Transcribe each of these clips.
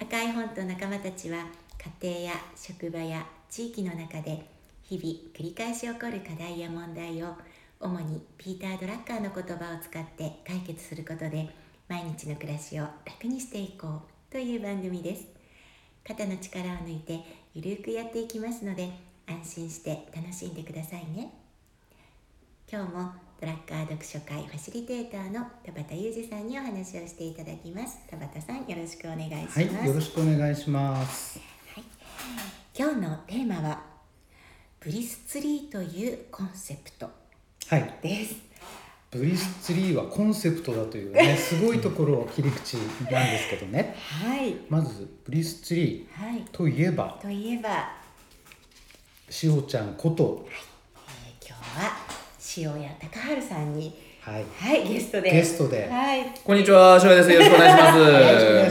赤い本と仲間たちは家庭や職場や地域の中で日々繰り返し起こる課題や問題を主にピーター・ドラッカーの言葉を使って解決することで毎日の暮らしを楽にしていこうという番組です。肩の力を抜いてゆるくやっていきますので安心して楽しんでくださいね。今日もドラッカー読書会ファシリテーターの田畑裕二さんにお話をしていただきます。田畑さんよろしくお願いします、はい、よろしくお願いします。今日のテーマはブリスツリーというコンセプト。はい、です。ブリスツリーはコンセプトだというね、すごいところを切り口なんですけどね。はい。まずブリスツリはいーといえば、といえば、しおちゃんこと、えー今日は塩谷隆治さんにはい、はいゲストでゲストではいこんにちは、翔平です。よろしくお願いします。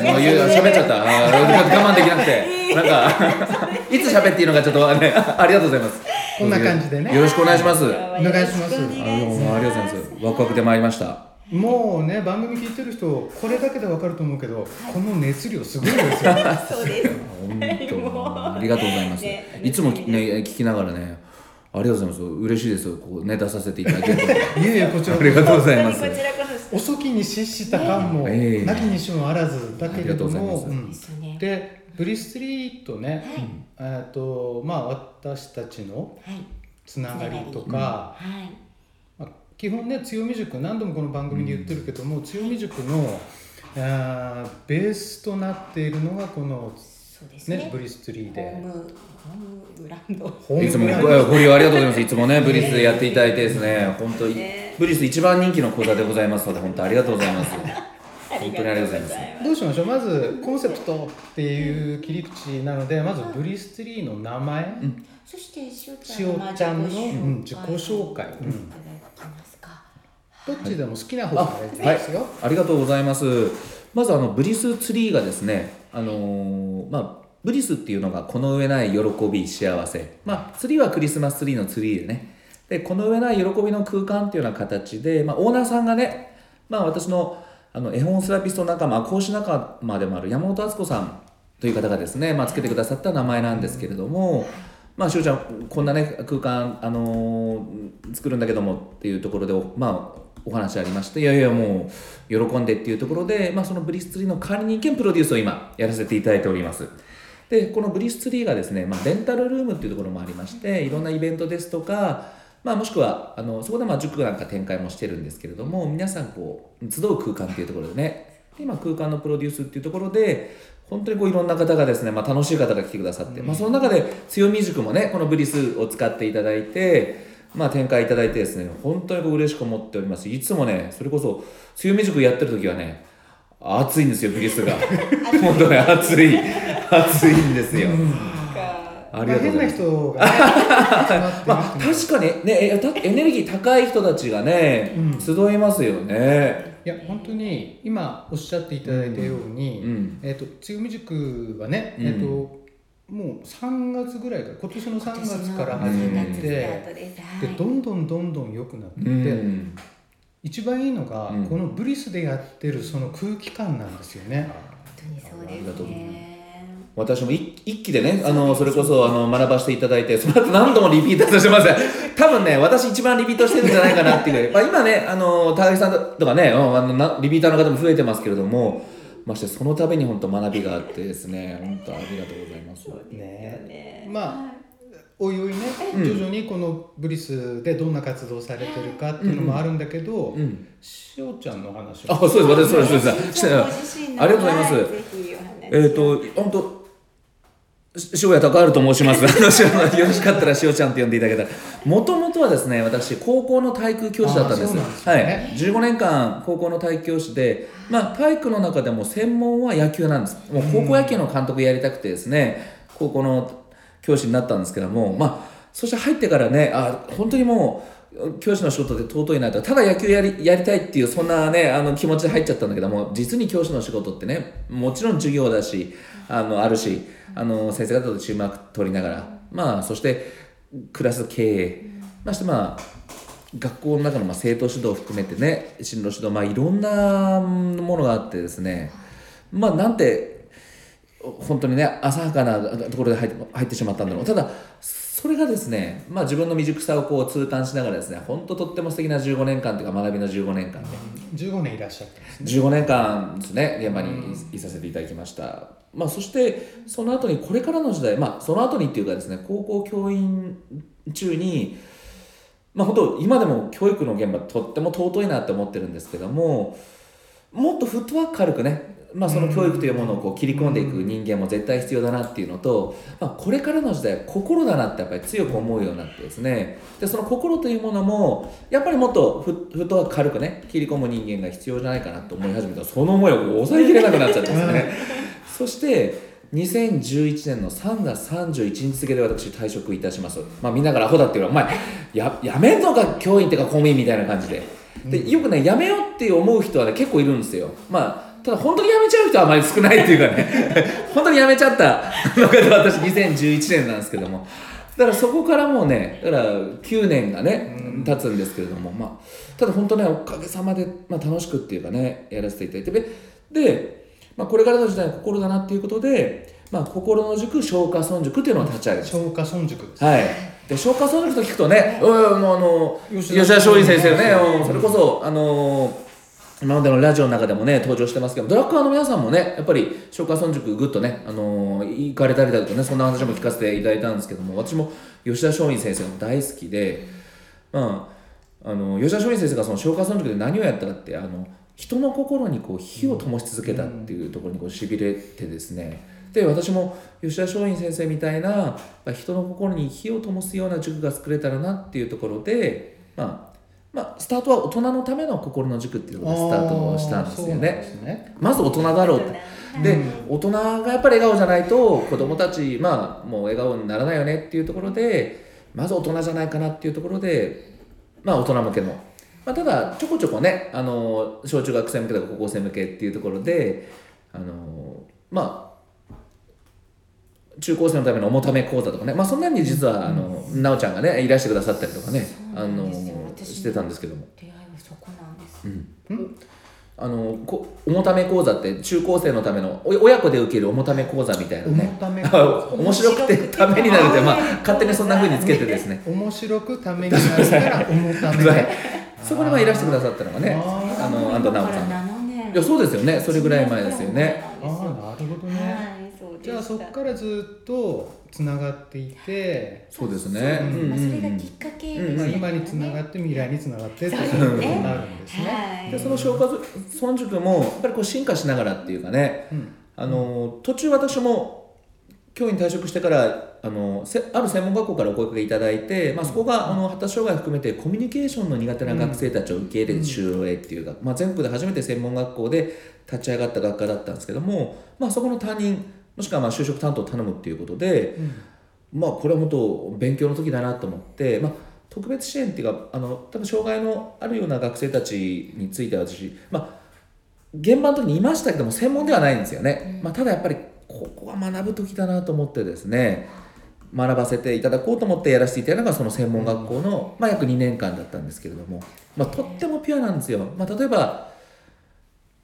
もう言う喋っちゃった。我慢できなくて。なんか、いつ喋っていいのかちょっとね、ありがとうございます。こんな感じでねよろしくお願いします。お願いしますよろくお願いしますのありがとうございます。ワクワクで参りました。もうね、番組聞いてる人、これだけでわかると思うけど、この熱量すごいですよ。そうです本当、ありがとうございます ね。いつもね、聞きながらね、ありがとうございます。嬉しいです。こうね、出させていただけると。いえいえ、こちらありがとうございます遅きに失した感も、ええなきにしもあらずだけれども、でブリスツリーとね、えっとまあ私たちのはい。つながりとか、はい。まあ、基本ね強み塾何度もこの番組で言ってるけども、強み塾のあーベースとなっているのがこの、そうですね。ね、ブリスツリーでムホームブランド。いつもご利用ありがとうございます。いつもね、ブリスでやっていただいてですね、本当にね。ブリス一番人気の講座でございますので、本当 ありがとうございます。本当にありがとうございます。どうしましょう？まずコンセプトっていう切り口なのでまずブリスツリーの名前、そして塩しちゃんのおちゃんの、自己紹介。うん自己紹介、うん。いただきますか。どっちでも好きな方からいいですよ、ありがとうございます。まずあのブリスツリーがですね、あのーまあブリスっていうのがこの上ない喜び幸せ。まあツリーはクリスマスツリーのツリーでね。でこの上ない喜びの空間っていうような形で、まあオーナーさんがね、まあ私のあの絵本セラピスト仲間、講師仲間でもある山本敦子さんという方がですね、まあつけてくださった名前なんですけれども。まあ、しおちゃんこんなね空間、あのー作るんだけどもっていうところでまあお話ありましていやいやもう喜んでっていうところで、まあ、そのブリスツリーの管理人兼プロデュースを今やらせていただいておりますでこのブリスツリーがですね、まあ、レンタルルームっていうところもありましていろんなイベントですとか、まあ、もしくはあのそこでまあ塾なんか展開もしてるんですけれども皆さんこう集う空間っていうところでね今空間のプロデュースっていうところで本当にこういろんな方がですね、まあ、楽しい方が来てくださって、まあ、その中で強み塾もねこのブリスを使っていただいて、まあ、展開いただいてですね本当にこう嬉しく思っております。いつもねそれこそ強み塾やってる時はね暑いんですよブリスが。本当ね暑い暑いんですよ、ありがとうございます。まあ、変な人が、ね、まあ、確かにねえたエネルギー高い人たちがね、うん。集いますよね。いや本当に今おっしゃっていただいたように、うん。えっ、と強み塾はね、うん。えっ、ともう3月ぐらいから今年の3月から始うんめて、3月スタートでどんどんどんどん良くなっていって、うん。一番いいのが、うん。このブリスでやってるその空気感なんですよね。本当にそうですね私も一一期でねあのそれこそあの学ばせていただいてその後何度もリピートさせてます多分ね私一番リピートしてるんじゃないかなっていう。まあ、今ねあの高木さんとかねうんあのなリピーターの方も増えてますけれどもましてその度に本当学びがあってですね本当ありがとうございます。ね。まあおいおいね、徐々にこのブリスでどんな活動されてるかっていうのもあるんだけど、うん。しおちゃんの話あそうです私そうですそうです。しおちゃんご自身のありがとうございます。えっ、と本当し塩谷隆治と申します。よろしかったらしおちゃんと呼んでいただけたら。もともとはですね、私、高校の体育教師だったんです。ですはねい。15年間、高校の体育教師で、まあ、体育の中でも専門は野球なんです。もう高校野球の監督やりたくてですね、高校の教師になったんですけども、まあ、そして入ってからね、あ、本当にもう、教師の仕事で尊いなとただ野球やりやりたいっていうそんなねあの気持ちで入っちゃったんだけども実に教師の仕事ってねもちろん授業だしあのあるしあの先生方と注目取りながらまあそしてクラス経営。ましてまあ学校の中のまあ生徒指導を含めてね進路指導まあいろんなものがあってですね。まあなんて本当にね浅はかなところで入って入ってしまったんだろう。ただそれがですね、まあ、自分の未熟さをこう痛感しながらですね本当とっても素敵な15年間というか学びの15年間で。15年いらっしゃったんですね。15年間ですね現場にいさせていただきました、まあ、そしてその後にこれからの時代、まあ、その後にっていうかですね高校教員中にまあ本当今でも教育の現場とっても尊いなって思ってるんですけどももっとフットワーク軽くね、まあ、その教育というものをこう切り込んでいく人間も絶対必要だなっていうのと、まあ、これからの時代は心だなってやっぱり強く思うようになってですね。でその心というものもやっぱりもっとフットワーク軽くね切り込む人間が必要じゃないかなと思い始めた。その思いを抑えきれなくなっちゃってですね。そして2011年の3月31日付で私退職いたします。まあみんなからアホだっていうのはお前ややめんのか教員っていうか公務員みたいな感じででよくねやめようって思う人はね結構いるんですよ。まあただ本当にやめちゃう人はあまり少ないっていうかね。本当にやめちゃった。のが私2011年なんですけども。だからそこからもうねだから9年がね経つんですけれども。まあただ本当ねおかげさまで、まあ、楽しくっていうかねやらせていただいて。でで、まあ、これからの時代は心だなっていうことで、まあ、心の塾松下村塾っていうのを立ち上げました松下村塾です、はい。で、松下村塾と聞くとね、うん、もうあの、吉田松陰先生ね、うん。それこそ、あの今までのラジオの中でもね、登場してますけど、ドラッカーの皆さんもね、やっぱり、松下村塾ぐっとね、あの行かれたりだとかね、そんな話も聞かせていただいたんですけども、私も吉田松陰先生が大好きで、まあ、あの吉田松陰先生がその松下村塾で何をやったかって、あの、人の心にこう火を灯し続けたっていうところにこうしびれてですね、で私も吉田松陰先生みたいなまあ人の心に火を灯すような塾が作れたらなっていうところで、まあ、まあスタートは大人のための心の塾っていうのがスタートしたんですよね。ね。まず大人だろうって。で、大人がやっぱり笑顔じゃないと子供たちまあもう笑顔にならないよねっていうところでまず大人じゃないかなっていうところでまあ大人向けの、まあ、ただちょこちょこねあの小中学生向けとか高校生向けっていうところであのまあ中高生のためのおもため講座とかね、まあ、そんなに実はあの、なおちゃんがねいらしてくださったりとかねあのしてたんですけども。出会いはそこなんです、あのこおもため講座って中高生のためのお親子で受けるおもため講座みたいなおもねため面白くてためになるって、まあ、勝手にそんな風につけてですね。面白くためになるからおもため。はいそこにまあいらしてくださったのがねああの安藤直子さん7年いやそうですよね。それぐらい前ですよね。ああなるほどね、はいそうでしたじゃあそこからずっとつながっていて、そうですね。そううん。まあ、それがうんきっかけ今につながって未来につながってってそういうですね。ことになるんですね。はい。でその消化村塾もやっぱりこう進化しながらっていうかね。うん。あの途中私も教員退職してからあのせある専門学校からお声かけいただいて、まあ、そこがあの発達障害含めてコミュニケーションの苦手な学生たちを受け入れる就労へっていうか、まあ、全国で初めて専門学校で立ち上がった学科だったんですけども、まあ、そこの担任もしくはまあ就職担当を頼むっていうことで、まあこれは本当勉強の時だなと思って、まあ、特別支援っていうかあの多分障害のあるような学生たちについては私、まあ、現場の時にいましたけども専門ではないんですよね、まあ、ただやっぱりここは学ぶ時だなと思ってですね学ばせていただこうと思ってやらせていただいたのがその専門学校の、まあ、約2年間だったんですけれども、まあ、とってもピュアなんですよ、まあ、例えば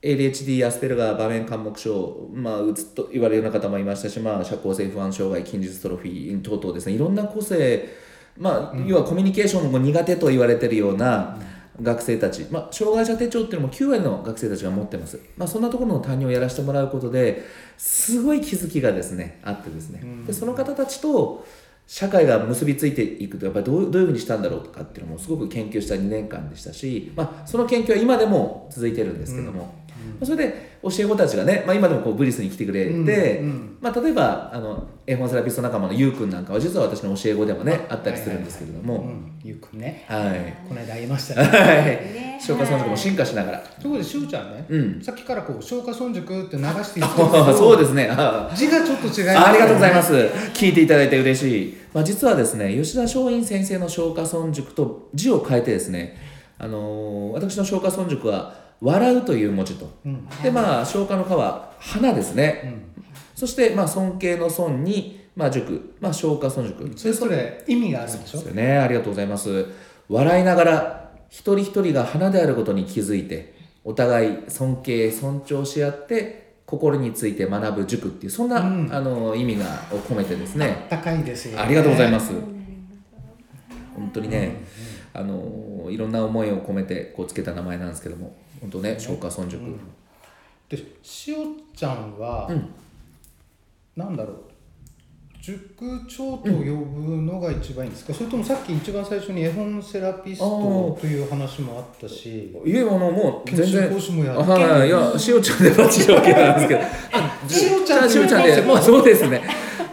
ADHD アスペルガー場面緘黙症、まあ、うつと言われるような方もいましたし、まあ、社交性不安障害筋術トロフィー等々ですね。いろんな個性、まあ、要はコミュニケーションも苦手と言われてるような学生たち、まあ、障害者手帳っていうのも9割の学生たちが持ってます、まあ、そんなところの担任をやらせてもらうことですごい気づきがですねあってですね、でその方たちと社会が結びついていくとやっぱりどうどういうふうにしたんだろうとかっていうのもすごく研究した2年間でしたし、まあ、その研究は今でも続いてるんですけども、まあそれで教え子たちがね、まあ、今でもこうブリスに来てくれて、うんうんまあ、例えばあの絵本セラピスト仲間のゆうくんなんかは実は私の教え子でもねあったりするんですけれどうも、ん、ゆうくんね。はい。この間会いましたね。はい。消化村塾も進化しながら、ところでしゅうちゃんね、うん。さっきからこう消化村塾って流しているけどそうですね。あ字がちょっと違いますあありがとうございます。聞いていただいて嬉しい、まあ、実はですね吉田松陰先生の消化村塾と字を変えてですね、あのー私の消化村塾は「笑う」という文字と。うん。でまあ消化の化は花ですね、そしてまあ尊敬の尊に、まあ、塾、まあ、消化村塾。それぞれ意味があるんでしょ？そうですよね。ありがとうございます。笑いながら一人一人が花であることに気づいてお互い尊敬尊重し合って心について学ぶ塾っていうそんな、うん。あの意味がを込めてですね。高いですよ、ね、ありがとうございます。本当にね、あのいろんな思いを込めてこうつけた名前なんですけども。本当ね松下村塾、でしおちゃんは、うん。なんだろう。塾長と呼ぶのが一番いいんですか、それともさっき一番最初に絵本セラピストという話もあったし。いえあのもう全然。講師もやってはいはいいやしおちゃんでバッチリ OK なんですけど。しおちゃんしおちゃんでも。うそうですね。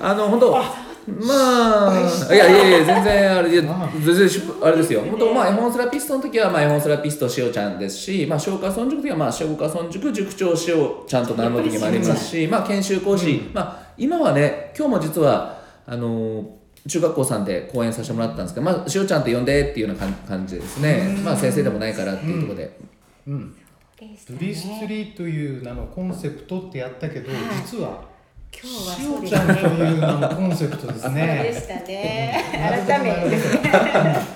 あの本当まあいやいやいや全然あれいやあ。全然しあれですよ。本当まあ絵本セラピストの時はまあ絵本セラピストしおちゃんですしまあ消化村塾の時はまあ消化村塾塾長しおちゃんと名乗る時もありますしまあ研修講師、まあ今はね今日も実はあの中学校さんで講演させてもらったんですけど、まあ、しおちゃんって呼んでっていうような感感じでですね、まあ、先生でもないからっていうところで、うん。ブリスツリーという名のコンセプトってやったけど、実は今日はしそうですおちゃんとね。いう名のコンセプトですそうでねしたね。改めて。ですね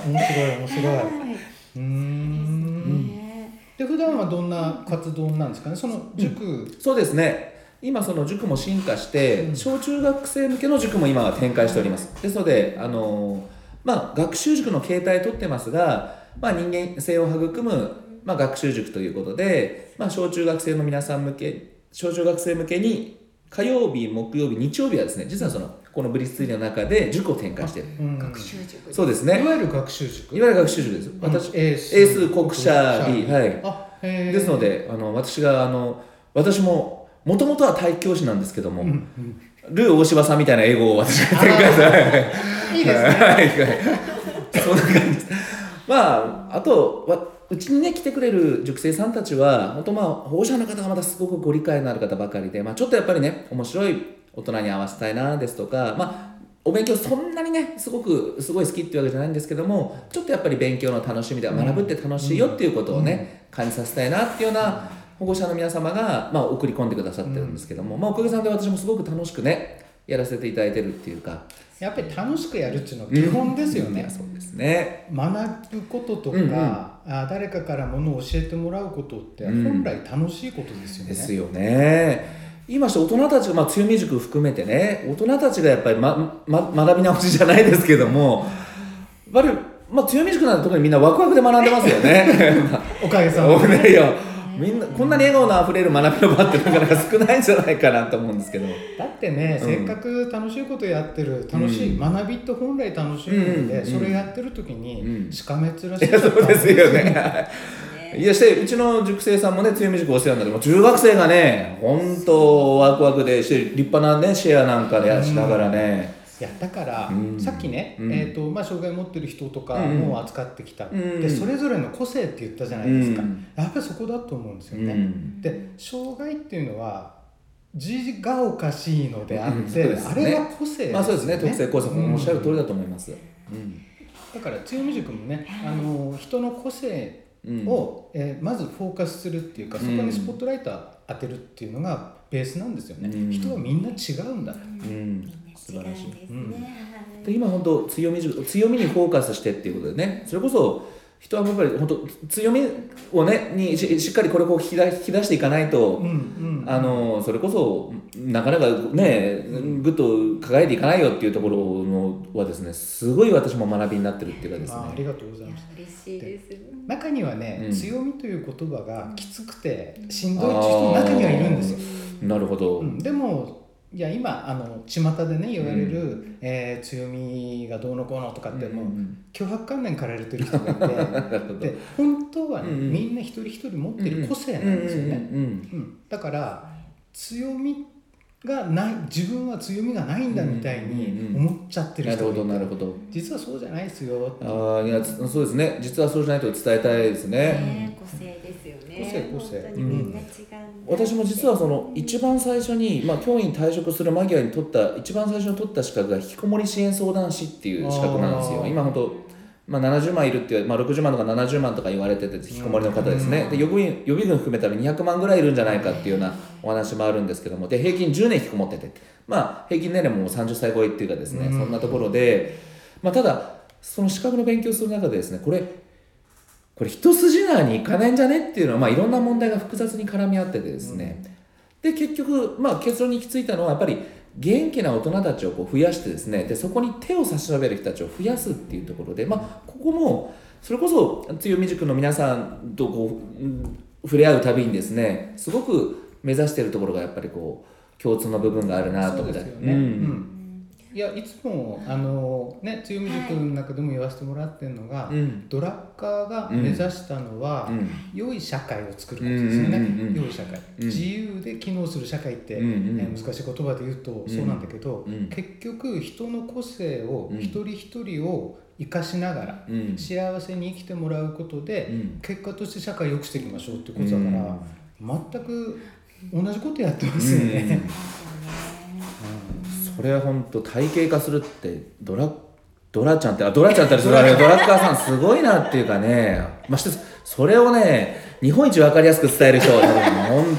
面白い。面白いはうーん。ねで普段はどんな活動なんですかね？その塾、そうですね。今その塾も進化して、うん。小中学生向けの塾も今は展開しております。ですのであのまあ学習塾の形態とってますが、まあ、人間性を育む、まあ、学習塾ということで、まあ、小中学生の皆さん向け小中学生向けに火曜日木曜日日曜日はですね実はそのこのブリスツリーの中で塾を展開している。うん。学習塾そうですね。いわゆる学習塾。いわゆる学習塾です。私エース。エース国社理はい。ですのであの私があの私ももともとは体育教師なんですけども、ルー大柴さんみたいな英語を私が展開したはい。いいですね。はいはい。そんな感じ。ですまああとわうちにね来てくれる塾生さんたちは本当まあ保護者の方がまたすごくご理解のある方ばかりで、まあ、ちょっとやっぱりね面白い大人に合わせたいなですとかまあお勉強そんなにねすごくすごい好きっていうわけじゃないんですけどもちょっとやっぱり勉強の楽しみでは学ぶって楽しいよっていうことをね、感じさせたいなっていうような保護者の皆様が、まあ、送り込んでくださってるんですけども、まあ、おかげさんで私もすごく楽しくねやらせていただいてるっていうか。やっぱり楽しくやるっていうのは基本ですよね、そうですね。学ぶこととか、うんうん。あ誰かからものを教えてもらうことってうん。本来楽しいことですよね、ですよね。今して大人たちが、まあ、強み塾含めてね大人たちがやっぱり、まま、学び直しじゃないですけどもやっぱり、まあ、強み塾なんて特にみんなワクワクで学んでますよね。おかげさま おで、ねいやみんなこんなに笑顔のあふれる学びの場ってなかなか少ないんじゃないかなと思うんですけど。だってね、うん。せっかく楽しいことやってる楽しい、うん。学びって本来楽しいので、うん。それやってる時に、うん。しかめっ面しいやそうですよね。いやしてうちの塾生さんもね強み塾お世話になって中学生がね本当ワクワクでして立派なねシェアなんかでしながらね、いやだから、うん。さっきね、うん。えーとまあ、障害を持ってる人とかうん。も扱ってきた、ん。でそれぞれの個性って言ったじゃないですか、うん。やっぱりそこだと思うんですようね、ん。で障害っていうのは字がおかしいのであって、ね。あれは個性ですよね。まあそうですね。特性工作うんおっしゃる通りだと思います、うん。だから強み塾もねあの人の個性うん。を、えーまずフォーカスするっていうかそこにスポットライト当てるっていうのがベースなんですよね、うん。人はみんな違うんだと、うん素晴らしい。ですね。で今本当強み塾強みにフォーカスしてっていうことでね。それこそ人はやっぱり本当強みをねにししっかりこれを引き出引き出していかないと、うんうん。あのそれこそなかなかねぐっと輝いていかないよっていうところのはですねすごい私も学びになってるっていうかですあありねがとうございます。嬉しいです。中にはね、うん。強みという言葉がきつくてしんどいっていう人も中にはいるんですよ、なるほど、うん、でもいや今あの巷でね言われる、えー強みがどうのこうのとかってもう、うん脅迫観念かられてる人がい なるほど。てで本当はね、うんうん。みんな一人一人持ってる個性なんですよね、うんうんうんだから強みがない自分は強みがないんだみたいにうんうん思っちゃってるなるほど人がいてなるほど実はそうじゃないですよああいやつそうですね。実はそうじゃないと伝えたいですね、ね個性ね。個性個性。本当にみんな違うんだ私も実はその一番最初に、まあ、教員退職する間際に取った一番最初に取った資格が引きこもり支援相談士っていう資格なんですよ。今本当まあ、70万いるっていう、まあ、60万とか70万とか言われてて引きこもりの方ですね、で予備軍予備軍含めたら200万ぐらいいるんじゃないかっていうようなお話もあるんですけどもで平均10年引きこもってて、まあ、平均年齢も30歳超えっていうかですね、うん。そんなところで、まあ、ただその資格の勉強する中でですねこれこれ一筋縄にいかないんじゃね？っていうのは、まあ、いろんな問題が複雑に絡み合っててですね、で結局、まあ、結論に行き着いたのはやっぱり元気な大人たちをこう増やしてですね。でそこに手を差し伸べる人たちを増やすっていうところで、まあ、ここもそれこそ強み塾の皆さんとこう、うん触れ合うたびにですねすごく目指しているところがやっぱりこう共通の部分があるなと思ってそうですよね、ううんんいやいつもあのね強み塾の中でも言わせてもらってるのが、うん。ドラッカーが目指したのは、うん。良い社会を作ることですよね、うんうんうん。うん良い社会、うん。自由で機能する社会って、うんうん。えー難しい言葉で言うとそうなんだけど、うん。結局人の個性をうん。一人一人を生かしながら、うん。幸せに生きてもらうことで、うん。結果として社会を良くしていきましょうってことだから、全く同じことやってますよね。うんそれは本当体系化するってドラドラちゃんってあドラちゃんってそれあれ ドラッカーさんすごいなっていうかね。ましてそれをね日本一分かりやすく伝える人はほん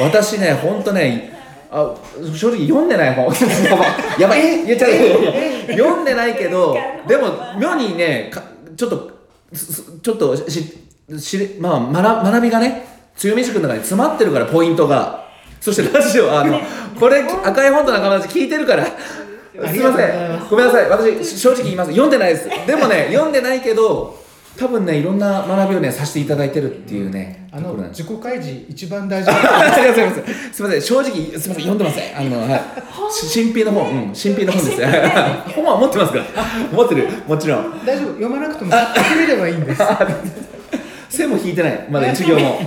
私ね本当ねあ正直読んでない本。やばい言っちゃう。読んでないけどでも妙にねかちょっとちょっとししまあ学学びがね強み塾の中に詰まってるからポイントがそしてラジオあのこれ赤い本と仲間たち聞いてるから。す。いません。ごめんなさい。私正直言います。読んでないです。でもね読んでないけど多分ねいろんな学びをねさせていただいてるっていうねあの自己開示一番大事。な あすすいません。すいません。正直すいません読んでません。あのはい。し新品の本。うん新品の本です。本は持ってますか？ら持ってる。もちろん。大丈夫。読まなくても買ってくれればいいんです。線も引いてない。まだ一行も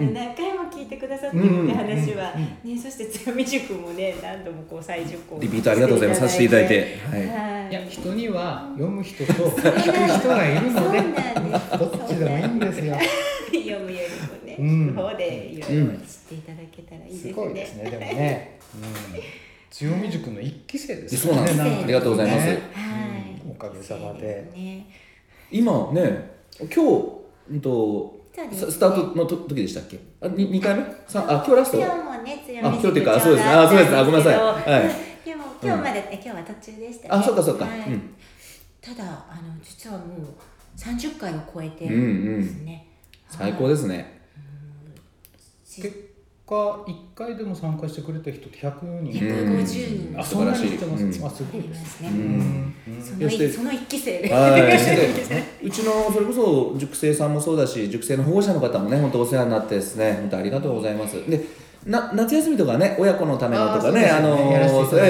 の何回も聞いてくださってるって話は、ねそして強み塾もね何度もこう再受講リピートありがとうございます。させていただいて。はい。はい。いや人には読む人と聞く人がいるのでそうなんですどっちでもいいんですよ。読むよりもね、うん。方でいろいろ知っていただけたらいいですね。すごいですねでもね、うん、強み塾の一期生ですそうなんです。ね。ありがとうございます。はい、おかげさまで。ね。今ね今日うんとそうですねススタートのと時でしたっけ？あに二回目？さあ今日ラスト？今日もね強みあ今日っていうかそうです。ねあそうです。あごめんなさい。はい。でも今日まで、今日は途中でしたね。あそうかそうか。はい。うん。ただあの実はもう三十回を超えてうんうんですね。最高ですね。す結果一回でも参加してくれた人って100人150人。あ素晴らしい。そんなに来てます、うん。あすごい。ですすね。その一期生で。はい。うちのそれこそ塾生さんもそうだし塾生の保護者の方もね本当お世話になってですね本当ありがとうございます。でな夏休みとかね親子のためのとかねあの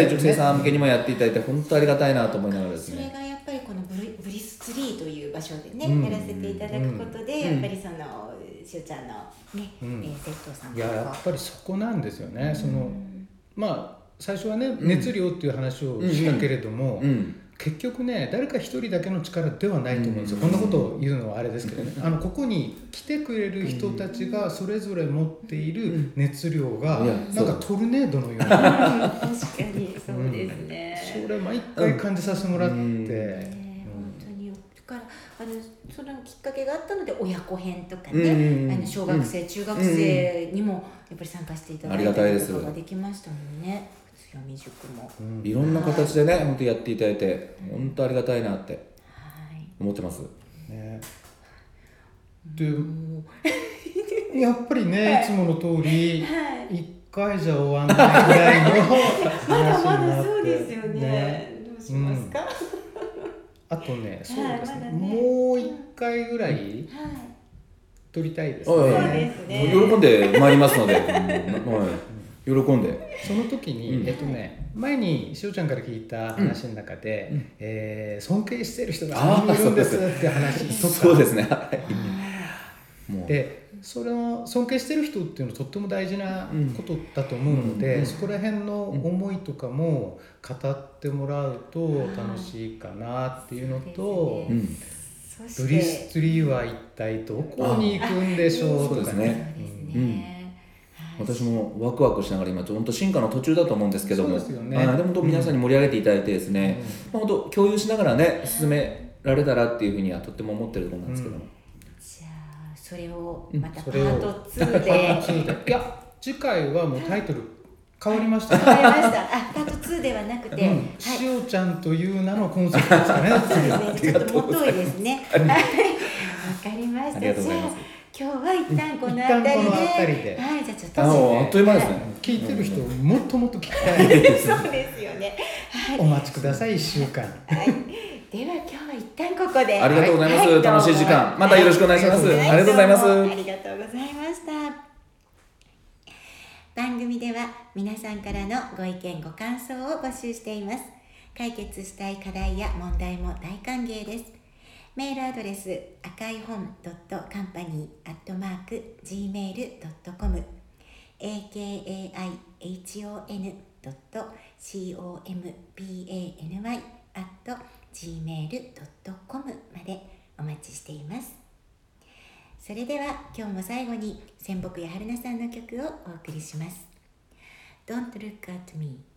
塾生さん向けにもやっていただいて本当ありがたいなと思いながらです。それねがやっぱりこのブリブリスツリーという場所でね、うん。やらせていただくことで、うん。やっぱりそのしおちゃんのね、うん。えー、生徒さんいややっぱりそこなんですよね。そのまあ最初はねん。熱量っていう話をしたけれども、うん。結局ね誰か一人だけの力ではないと思うんですよ、うん。こんなことを言うのはあれですけどね、あのここに来てくれる人たちがそれぞれ持っている熱量が、なんかトルネードのような、確かにそうですね。それ毎回感じさせてもらって、うん。ね本当にだからあのそのきっかけがあったので親子編とかうんね、うんうん。あの小学生、中学生にもやっぱり参加していただいありがたいです。たりとかができましたもんね。強み塾も。うんいろんな形でね本当やっていただいて本当ありがたいなってはい。思ってます。ね。でやっぱりねい。つもの通りはい。一回じゃ終わんないぐらいの まだ話になってまだそうですよね。どうしますか？はあとねそうですね,、もう一回ぐらいい。撮りたいですはいそうねですね。喜んでまいりますので、喜んで。その時に、うん。えっとね前にしおちゃんから聞いた話の中で、うん。えー尊敬してる人がいるんですそうって話とかそうですね。はい。もう。でそれを尊敬してる人っていうのはとっても大事なことだと思うので、うんそこら辺の思いとかも語ってもらうと楽しいかなっていうのと、ブリスツリーは一体どこに行くんでしょうとかね。私もワクワクしながら今本当進化の途中だと思うんですけども。でね。はいでも皆さんに盛り上げていただいてですね、まあ、本当共有しながらね進められたらっていうふうにはとっても思ってるところなんですけども、じゃあそれをうんまたパート2 パーでト2で。いや次回はもうタイトル変わりました。変わりました。あ、パート2ではなくて、うん。はい。しおちゃんという名のコンセプトですかね。そうですね。ちょっともっといですね。はい。わかりました。じゃあ今日は一旦この一辺りで、はい、じゃあちょっと。あのあっという間ですね、聞いてる人もっともっと聞きたい。そうですよね。お待ちください1週間。はい。では今日は一旦ここで。ありがとうございます、は楽しい時間またよろしくお願いします、はいありがとうございますありがとうございました。番組では皆さんからのご意見ご感想を募集しています。解決したい課題や問題も大歓迎です。メールアドレス赤い本 .company.gmail.com gmail.com までお待ちしています。それでは今日も最後に仙北や春菜さんの曲をお送りします。Don't look at me